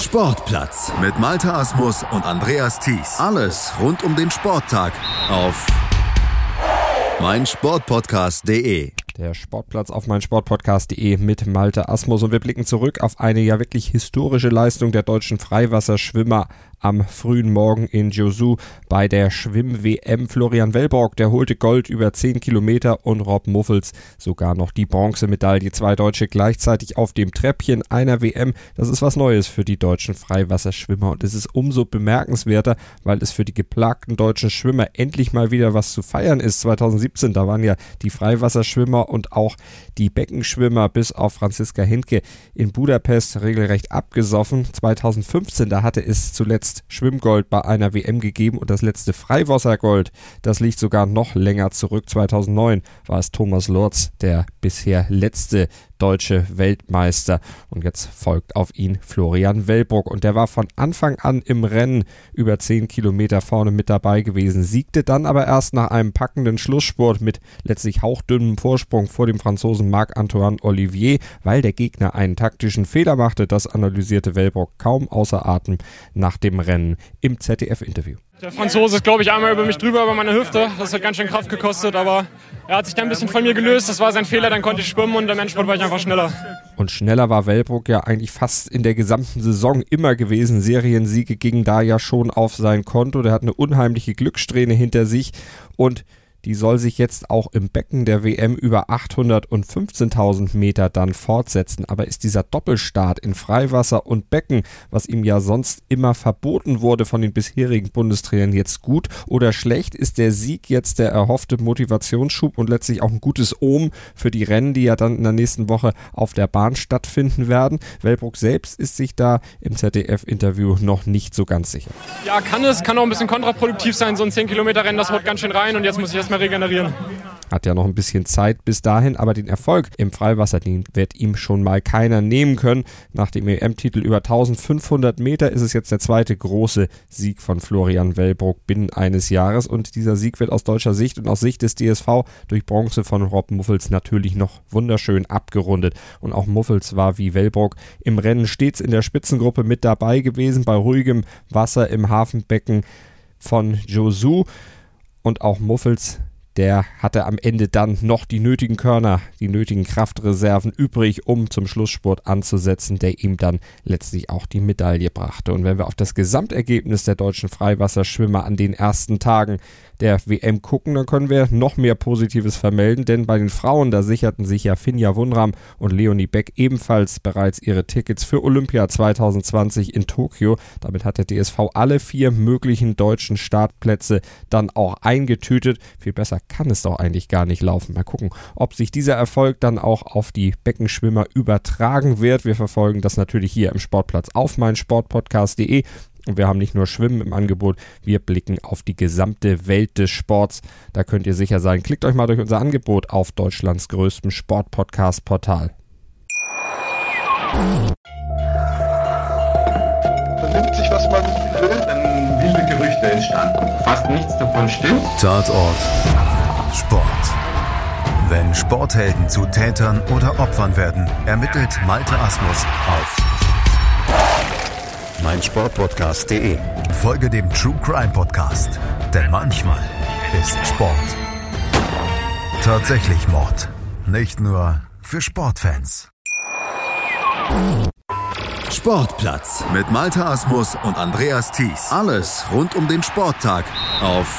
Sportplatz mit Malta Asmus und Andreas Thies. Alles rund um den Sporttag auf meinsportpodcast.de. Der Sportplatz auf meinsportpodcast.de mit Malte Asmus und wir blicken zurück auf eine ja wirklich historische Leistung der deutschen Freiwasserschwimmer am frühen Morgen in Josu bei der Schwimm-WM. Florian Wellborg, der holte Gold über 10 Kilometer und Rob Muffels sogar noch die Bronzemedaille. Zwei Deutsche gleichzeitig auf dem Treppchen einer WM. Das ist was Neues für die deutschen Freiwasserschwimmer und es ist umso bemerkenswerter, weil es für die geplagten deutschen Schwimmer endlich mal wieder was zu feiern ist. 2017, da waren ja die Freiwasserschwimmer und auch die Beckenschwimmer bis auf Franziska Hindke in Budapest regelrecht abgesoffen. 2015, da hatte es zuletzt zuletzt Schwimmgold bei einer WM gegeben und das letzte Freiwassergold, das liegt sogar noch länger zurück. 2009 war es Thomas Lorz, der bisher letzte deutsche Weltmeister. Und jetzt folgt auf ihn Florian Wellbrock. Und der war von Anfang an im Rennen über 10 Kilometer vorne mit dabei gewesen, siegte dann aber erst nach einem packenden Schlusssport mit letztlich hauchdünnem Vorsprung vor dem Franzosen Marc-Antoine Olivier, weil der Gegner einen taktischen Fehler machte. Das analysierte Wellbrock kaum außer Atem nach dem Rennen im ZDF-Interview. Der Franzose ist, glaube ich, einmal über mich drüber, über meine Hüfte. Das hat ganz schön Kraft gekostet, aber er hat sich dann ein bisschen von mir gelöst. Das war sein Fehler, dann konnte ich schwimmen und im Endspurt war ich einfach schneller. Und schneller war Wellbrook ja eigentlich fast in der gesamten Saison immer gewesen. Seriensiege gingen da ja schon auf sein Konto. Der hat eine unheimliche Glückssträhne hinter sich und die soll sich jetzt auch im Becken der WM über 800 und 15.000 Meter dann fortsetzen. Aber ist dieser Doppelstart in Freiwasser und Becken, was ihm ja sonst immer verboten wurde von den bisherigen Bundestrainern, jetzt gut oder schlecht? Ist der Sieg jetzt der erhoffte Motivationsschub und letztlich auch ein gutes Ohm für die Rennen, die ja dann in der nächsten Woche auf der Bahn stattfinden werden? Wellbrook selbst ist sich da im ZDF-Interview noch nicht so ganz sicher. Ja, kann es, kann auch ein bisschen kontraproduktiv sein. So ein 10-Kilometer-Rennen, das haut ganz schön rein und jetzt muss ich erstmal regenerieren. Hat ja noch ein bisschen Zeit bis dahin, aber den Erfolg im Freiwasser, den wird ihm schon mal keiner nehmen können. Nach dem EM-Titel über 1500 Meter ist es jetzt der zweite große Sieg von Florian Wellbrock binnen eines Jahres und dieser Sieg wird aus deutscher Sicht und aus Sicht des DSV durch Bronze von Rob Muffels natürlich noch wunderschön abgerundet. Und auch Muffels war wie Wellbrock im Rennen stets in der Spitzengruppe mit dabei gewesen, bei ruhigem Wasser im Hafenbecken von Josu und auch Muffels der hatte am Ende dann noch die nötigen Körner, die nötigen Kraftreserven übrig, um zum Schlusssport anzusetzen, der ihm dann letztlich auch die Medaille brachte. Und wenn wir auf das Gesamtergebnis der deutschen Freiwasserschwimmer an den ersten Tagen der WM gucken, dann können wir noch mehr Positives vermelden, denn bei den Frauen, da sicherten sich ja Finja Wunram und Leonie Beck ebenfalls bereits ihre Tickets für Olympia 2020 in Tokio. Damit hat der DSV alle vier möglichen deutschen Startplätze dann auch eingetütet. Viel besser kann es doch eigentlich gar nicht laufen. Mal gucken, ob sich dieser Erfolg dann auch auf die Beckenschwimmer übertragen wird. Wir verfolgen das natürlich hier im Sportplatz auf meinsportpodcast.de. Und wir haben nicht nur Schwimmen im Angebot, wir blicken auf die gesamte Welt des Sports. Da könnt ihr sicher sein. Klickt euch mal durch unser Angebot auf Deutschlands größtem Sportpodcast-Portal. Vernimmt sich, was man will, dann wilde Gerüchte entstanden. Fast nichts davon stimmt. Tatort Sport. Wenn Sporthelden zu Tätern oder Opfern werden, ermittelt Malte Asmus auf meinsportpodcast.de. Folge dem True Crime Podcast, denn manchmal ist Sport tatsächlich Mord. Nicht nur für Sportfans. Sportplatz mit Malte Asmus und Andreas Thies. Alles rund um den Sporttag auf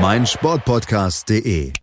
meinsportpodcast.de.